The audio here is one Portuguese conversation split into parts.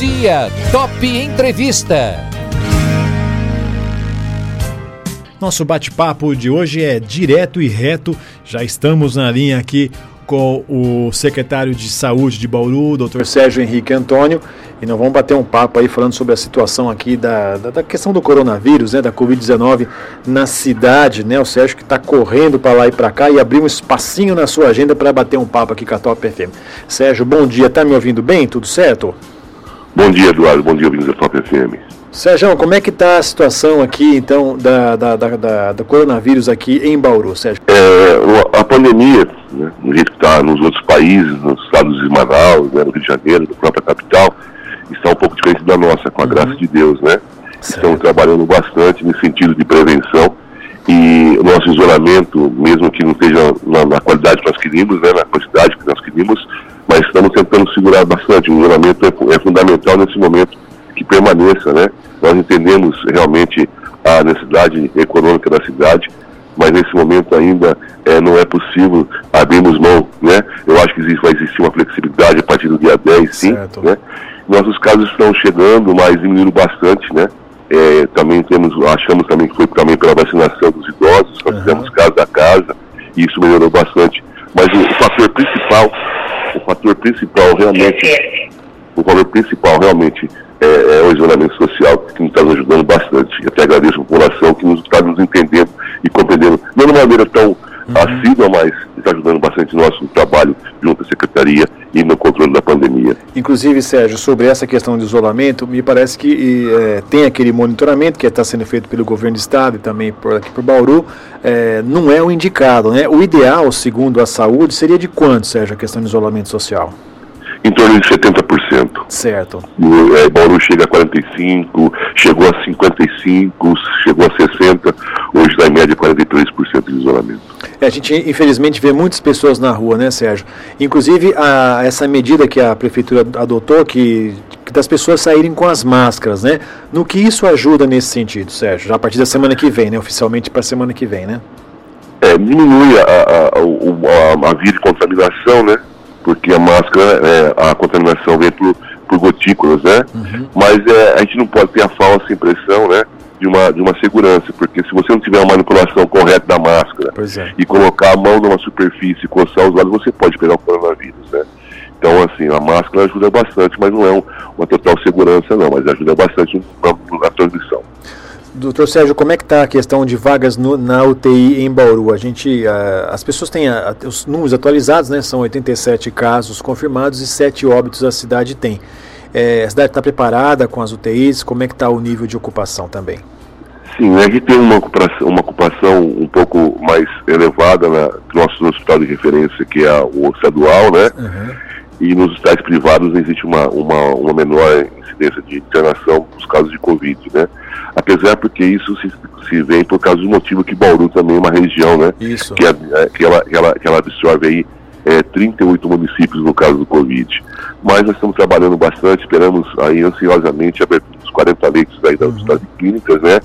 dia, Top Entrevista. Nosso bate-papo de hoje é direto e reto. Já estamos na linha aqui com o secretário de Saúde de Bauru, Dr. Sérgio Henrique Antônio, e nós vamos bater um papo aí falando sobre a situação aqui da, da, da questão do coronavírus, né, da Covid-19 na cidade, né? O Sérgio que está correndo para lá e para cá e abriu um espacinho na sua agenda para bater um papo aqui com a Top FM. Sérgio, bom dia, tá me ouvindo bem? Tudo certo? Bom dia, Eduardo. Bom dia, ouvintes da Top FM. Sérgio, como é que está a situação aqui, então, da, da, da, da, do coronavírus aqui em Bauru, Sérgio? É, a pandemia, né, no jeito que está nos outros países, nos estados de Manaus, né, no Rio de Janeiro, na própria capital, está um pouco diferente da nossa, com a uhum. graça de Deus, né? Certo. Estamos trabalhando bastante nesse sentido de prevenção e o nosso isolamento, mesmo que não esteja na, na qualidade que nós queríamos, né, na quantidade que nós queríamos, mas estamos tentando segurar bastante. O isolamento é, é fundamental nesse momento que permaneça, né? Nós entendemos realmente a necessidade econômica da cidade, mas nesse momento ainda é, não é possível abrirmos mão, né? Eu acho que existe, vai existir uma flexibilidade a partir do dia 10, sim, certo. né? Nossos casos estão chegando, mas diminuíram bastante, né? É, também temos, achamos também que foi também pela vacinação dos idosos, nós uhum. fizemos casa a casa, e isso melhorou bastante. Mas o, o fator principal, o fator principal realmente, o valor principal realmente é, é o isolamento social que nos está ajudando bastante. Eu até agradeço a população que nos está nos entendendo e compreendendo, não de uma maneira tão uhum. assídua, mas está ajudando bastante no nosso trabalho junto à Secretaria e no controle da pandemia. Inclusive, Sérgio, sobre essa questão de isolamento, me parece que é, tem aquele monitoramento que está sendo feito pelo governo do estado e também por aqui por Bauru, é, não é o indicado, né? O ideal, segundo a saúde, seria de quanto, Sérgio, a questão de isolamento social? em torno de 70%. Certo. O é, Bauru chega a 45%, chegou a 55%, chegou a 60%, hoje está em média 43% de isolamento. A gente infelizmente vê muitas pessoas na rua, né, Sérgio? Inclusive a, essa medida que a prefeitura adotou, que, que das pessoas saírem com as máscaras, né? No que isso ajuda nesse sentido, Sérgio? Já a partir da semana que vem, né? Oficialmente para a semana que vem, né? É, diminui a, a, a, a via de contaminação, né? porque a máscara, é, a contaminação vem por, por gotículas, né? Uhum. Mas é, a gente não pode ter a falsa impressão, né? De uma, de uma segurança, porque se você não tiver uma manipulação correta da máscara é. e colocar a mão numa superfície e coçar os olhos, você pode pegar o coronavírus, né? Então, assim, a máscara ajuda bastante, mas não é um, uma total segurança, não, mas ajuda bastante na, na transmissão. Doutor Sérgio, como é que está a questão de vagas no, na UTI em Bauru? A gente, uh, as pessoas têm a, a, os números atualizados, né? São 87 casos confirmados e 7 óbitos a cidade tem. É, a cidade está preparada com as UTIs? Como é que está o nível de ocupação também? Sim, a gente tem uma ocupação, uma ocupação um pouco mais elevada na nosso hospital de referência, que é o estadual, né? Uhum. E nos hospitais privados existe uma, uma, uma menor incidência de internação nos casos de Covid, né? apesar porque isso se, se vem por causa do motivo que Bauru também é uma região, né? Isso. Que, é, é, que, ela, que, ela, que ela absorve aí é, 38 municípios no caso do Covid. Mas nós estamos trabalhando bastante, esperamos aí ansiosamente a abertura dos 40 leitos aí das uhum. de clínicas, né?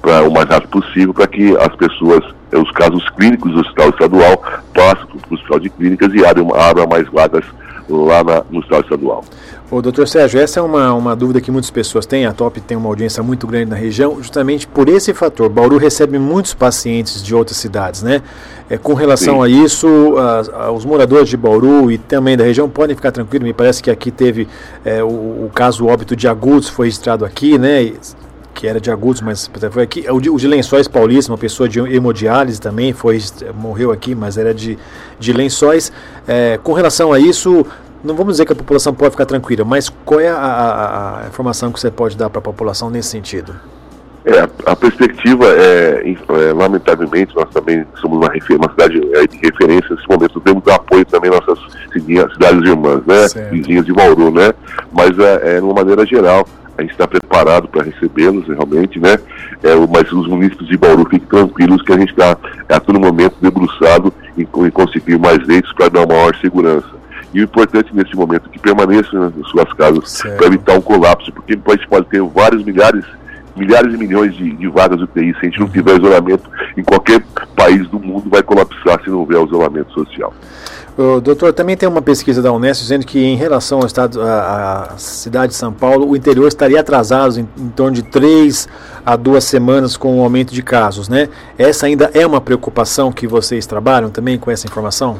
Para o mais rápido possível, para que as pessoas, é, os casos clínicos do hospital estadual, passem para o hospital de clínicas e abram, abram mais vagas lá na, no hospital estadual. Ô, doutor Sérgio, essa é uma, uma dúvida que muitas pessoas têm. A TOP tem uma audiência muito grande na região, justamente por esse fator. Bauru recebe muitos pacientes de outras cidades, né? É, com relação Sim. a isso, a, a, os moradores de Bauru e também da região podem ficar tranquilos. Me parece que aqui teve é, o, o, caso óbito de Agudos, foi registrado aqui, né? Que era de agudos, mas foi aqui. O de, o de Lençóis Paulista, uma pessoa de hemodiálise também, foi, morreu aqui, mas era de, de Lençóis. É, com relação a isso, não vamos dizer que a população pode ficar tranquila, mas qual é a, a, a informação que você pode dar para a população nesse sentido? É, a perspectiva é, é, lamentavelmente, nós também somos uma, uma cidade é, de referência nesse momento, temos apoio também nossas cidades irmãs, né, certo. vizinhas de Bauru, né, mas é, é, de uma maneira geral, a gente está preparado para recebê-los realmente, né, é, mas os municípios de Bauru fiquem tranquilos que a gente está a todo momento debruçado em, em conseguir mais leitos para dar maior segurança. E o importante nesse momento é que permaneçam nas suas casas para evitar um colapso, porque a gente pode ter vários milhares, milhares e milhões de, de vagas UTI. Se a gente não tiver isolamento, em qualquer país do mundo vai colapsar se não houver isolamento social. Doutor, também tem uma pesquisa da Unesco dizendo que em relação ao estado, à cidade de São Paulo, o interior estaria atrasado em, em, torno de três a duas semanas com o aumento de casos, né? Essa ainda é uma preocupação que vocês trabalham também com essa informação?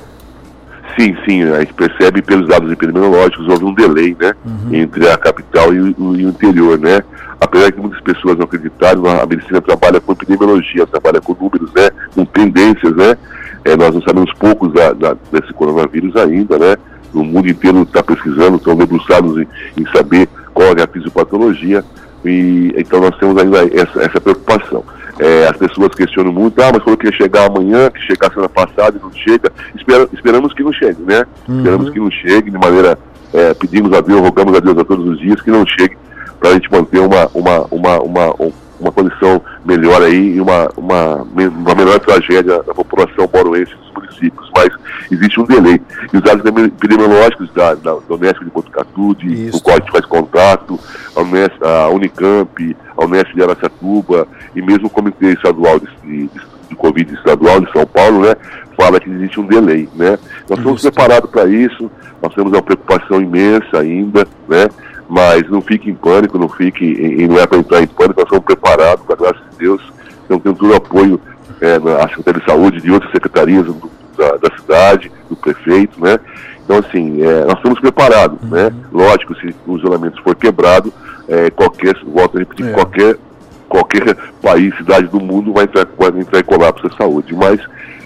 Sim, sim, a gente percebe pelos dados epidemiológicos, houve um delay, né, uhum. entre a capital e o, e o, interior, né. Apesar que muitas pessoas não acreditaram, a medicina trabalha com epidemiologia, trabalha com números, né, com tendências, né. É, nós não sabemos poucos da, da, desse coronavírus ainda, né. O mundo inteiro está pesquisando, estão debruçados em, em, saber qual é a fisiopatologia, e então nós temos ainda essa, essa preocupação. É, as pessoas questionam muito, ah, mas falou que ia chegar amanhã, que chegar semana passada e não chega. Espera, esperamos que não chegue, né? Uhum. Esperamos que não chegue de maneira, é, pedimos a Deus, rogamos a Deus a todos os dias que não chegue para a gente manter uma, uma, uma, uma, uma condição melhor aí e uma, uma, uma melhor tragédia da população boroense dos municípios. Mas existe um delay. E os dados epidemiológicos da, da, da Unesp de Botucatu, de, o qual a gente faz contato, a, a Unicamp, a Unesp de Aracatuba e mesmo o Comitê Estadual de, de, de Covid estadual de São Paulo, né, fala que existe um delay, né. Nós estamos preparados para isso, nós temos uma preocupação imensa ainda, né, mas não fique em pânico, não fique, e não é para entrar em pânico, nós estamos preparados, com a graça de Deus, então temos todo o apoio é, na Secretaria de Saúde, de outras secretarias do, da, da, cidade, do prefeito, né? Então, assim, é, nós estamos preparados, uhum. né? Lógico, se o isolamento for quebrado, é, qualquer, volto a repetir, é. qualquer, qualquer país, cidade do mundo vai entrar, vai entrar em colapso da saúde, mas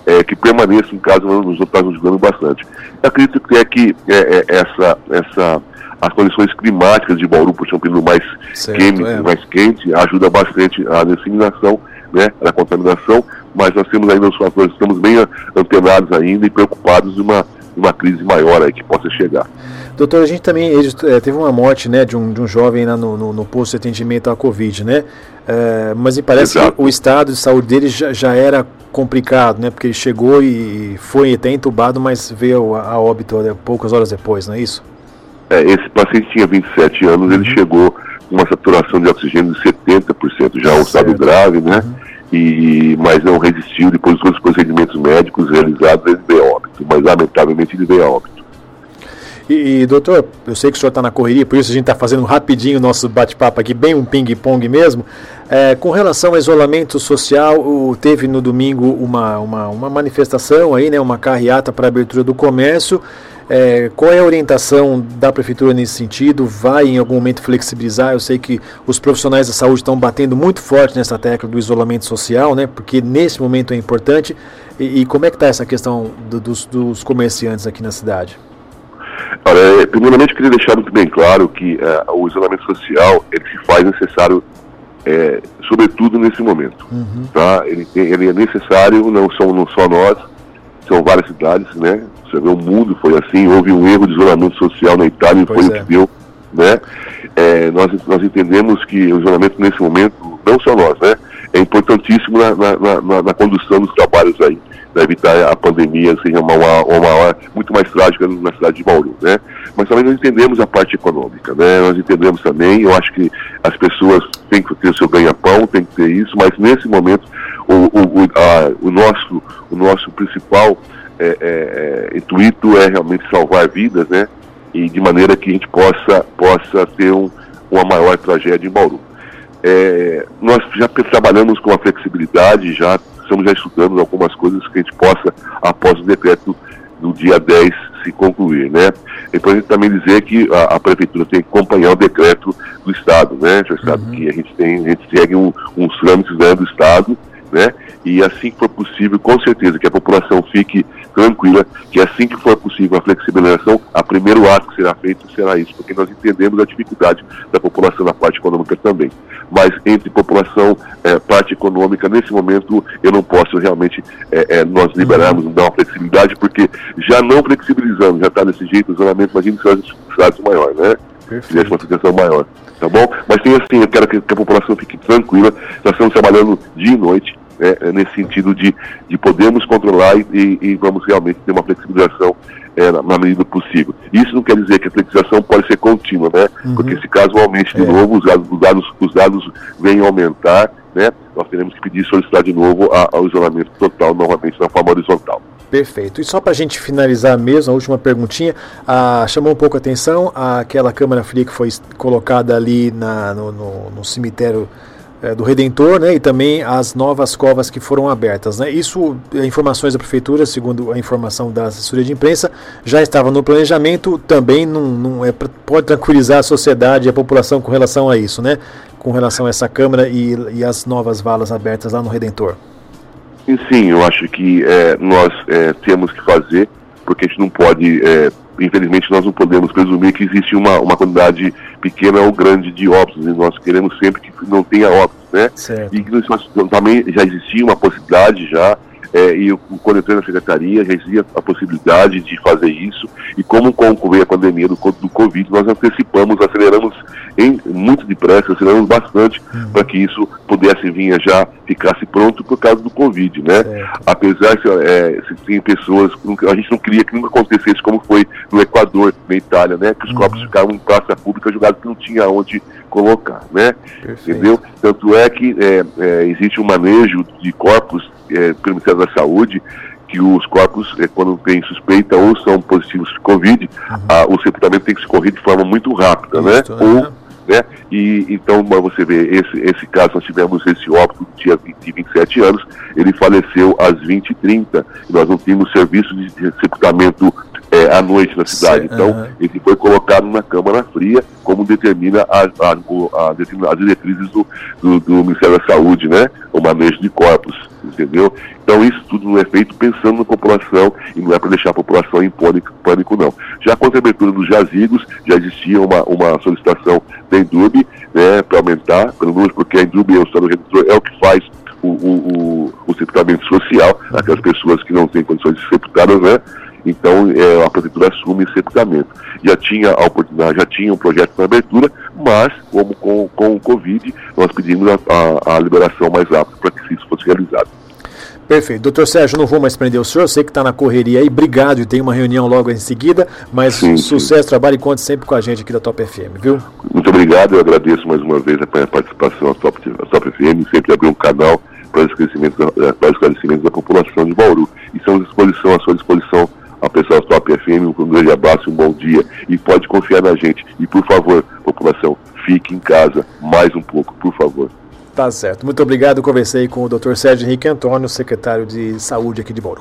é, que permaneça em casa nos está ajudando bastante. Eu acredito que é que é, é, essa, essa as condições climáticas de Bauru, por ser um período mais, certo, quente, é. mais quente, ajuda bastante a disseminação, né, a contaminação, mas nós temos ainda os fatores, estamos bem antenados ainda e preocupados de uma, uma crise maior aí que possa chegar. Doutor, a gente também é, teve uma morte né, de, um, de um jovem lá no, no, no posto de atendimento à Covid, né? É, mas me parece Exato. que o estado de saúde dele já, já, era complicado, né? Porque ele chegou e foi até entubado, mas veio a, a óbito né, poucas horas depois, não é isso? É, esse paciente tinha 27 anos, uhum. ele chegou com uma saturação de oxigênio de 70%, já um estado grave, né? Uhum. E, mas não resistiu, depois dos procedimentos médicos realizados, ele veio óbito, mas lamentavelmente ele veio óbito. E, e, doutor, eu sei que o senhor está na correria, por isso a gente está fazendo rapidinho o nosso bate-papo aqui, bem um ping-pong mesmo. É, com relação ao isolamento social, o, teve no domingo uma, uma, uma manifestação aí, né, uma carreata para abertura do comércio. É, qual é a orientação da prefeitura nesse sentido? Vai em algum momento flexibilizar? Eu sei que os profissionais da saúde estão batendo muito forte nessa tecla do isolamento social, né? Porque nesse momento é importante. E, e como é que está essa questão do, dos, dos, comerciantes aqui na cidade? Olha, é, primeiramente eu queria deixar muito bem claro que é, o isolamento social ele se faz necessário, é, sobretudo nesse momento. Uhum. Tá? Ele, ele é necessário, não, são, não só nós, são várias cidades, né? Você vê, o mundo foi assim, houve um erro de isolamento social na Itália e foi é. o que deu, né? É, nós, nós entendemos que o isolamento nesse momento, não só nós, né? É importantíssimo na, na, na, na condução dos trabalhos aí, para evitar a pandemia seja uma, uma, uma muito mais trágica na cidade de Bauru, né? Mas também nós entendemos a parte econômica, né? Nós entendemos também, eu acho que as pessoas têm que ter seu ganha-pão, tem que ter isso, mas nesse momento o, o, o, a, o nosso, o nosso principal é, é, é, intuito é realmente salvar vidas, né? E de maneira que a gente possa, possa ter um, uma maior tragédia em Bauru. É, nós já trabalhamos com a flexibilidade, já estamos já estudando algumas coisas que a gente possa, após o decreto do dia 10 se concluir, né? É importante também dizer que a, a, prefeitura tem que acompanhar o decreto do Estado, né? Já sabe uhum. que a gente tem, a gente segue um, uns trâmites né, do Estado, né? E assim que for possível, com certeza que a população fique tranquila, que assim que for possível a flexibilização, a primeiro ato que será feito será isso, porque nós entendemos a dificuldade da população na parte econômica também. Mas entre população, é, parte econômica, nesse momento eu não posso realmente é, é, nós liberarmos, uhum. dar uma flexibilidade, porque já não flexibilizando, já está desse jeito, o isolamento, imagina cidades, cidades maior, né? Tivesse uma situação maior, tá bom? Mas tem assim, eu quero que, que a população fique tranquila, nós estamos trabalhando dia e noite, né, é nesse sentido de, de podermos controlar e, e, e vamos realmente ter uma flexibilização é, na, na, medida possível. Isso não quer dizer que a flexibilização pode ser contínua, né? Uhum. Porque se caso aumente de é. novo, os dados, os dados, os dados venham aumentar, né? Nós teremos que pedir solicitar de novo ao isolamento total novamente na forma horizontal. Perfeito. E só para a gente finalizar mesmo, a última perguntinha, ah, chamou um pouco a atenção aquela câmara fria que foi colocada ali na, no, no, no cemitério é, do Redentor, né, e também as novas covas que foram abertas. Né. Isso, é, informações da Prefeitura, segundo a informação da assessoria de imprensa, já estava no planejamento, também não, não é, pode tranquilizar a sociedade e a população com relação a isso, né, com relação a essa Câmara e, e as novas valas abertas lá no Redentor. Sim, eu acho que é, nós é, temos que fazer, porque a gente não pode é, infelizmente nós não podemos presumir que existe uma, uma quantidade pequena ou grande de óbitos, e nós queremos sempre que não tenha óbitos, né? Certo. E que nós, também já existia uma possibilidade já é, e eu, quando entrei na secretaria já existia a possibilidade de fazer isso, e como concorrer a pandemia do, do Covid, nós antecipamos, aceleramos em, muito depressa, aceleramos bastante uhum. para que isso pudesse vir já, ficasse pronto por causa do Covid, né? Certo. Apesar de é, se tem pessoas, a gente não queria que nunca acontecesse como foi no Equador, na Itália, né? Que os uhum. corpos ficavam em praça pública jogados que não tinha onde colocar, né? Perfeito. Entendeu? Tanto é que é, é, existe um manejo de corpos é, pelo Ministério da Saúde que os corpos, é, quando tem suspeita ou são positivos de Covid, uhum. a, o sepultamento tem que se correr de forma muito rápida, né? Isso? Ou, né? E então, você vê, esse, esse caso, nós tivemos esse óbito no dia 20, 27 anos, ele faleceu às 20h30, e nós não tínhamos serviço de sepultamento é, à noite na cidade. Então, ele foi colocado na Câmara Fria, como determina a, a, a, a as diretrizes do, do, do, Ministério da Saúde, né? O manejo de corpos, entendeu? Então, isso tudo não é feito pensando na população e não é para deixar a população em pânico, pânico, não. Já com a abertura dos jazigos, já existia uma, uma solicitação da Indub, né, para aumentar, pelo menos porque a Indub é o Estado Redutor, é o que faz o, o, o, o sepultamento social, aquelas pessoas que não têm condições de sepultadas, né? Então é, a prefeitura assume esse equipamento. Já tinha a oportunidade, já tinha um projeto para abertura, mas como com, com o Covid, nós pedimos a, a, a liberação mais rápida para que isso fosse realizado. Perfeito. Doutor Sérgio, não vou mais prender o senhor, eu sei que está na correria aí, obrigado e tem uma reunião logo em seguida, mas sim, sucesso, sim. trabalho e conte sempre com a gente aqui da Top FM, viu? Muito obrigado, eu agradeço mais uma vez a participação da Top, Top FM, sempre abrir um canal para esclarecimento, para esclarecimento da população de Bauru. E estamos à disposição, à sua disposição a pessoal Top FM, um grande abraço, um bom dia. E pode confiar na gente. E por favor, população, fique em casa mais um pouco, por favor. Tá certo. Muito obrigado. Conversei com o Dr. Sérgio Henrique Antônio, secretário de Saúde aqui de Bauru.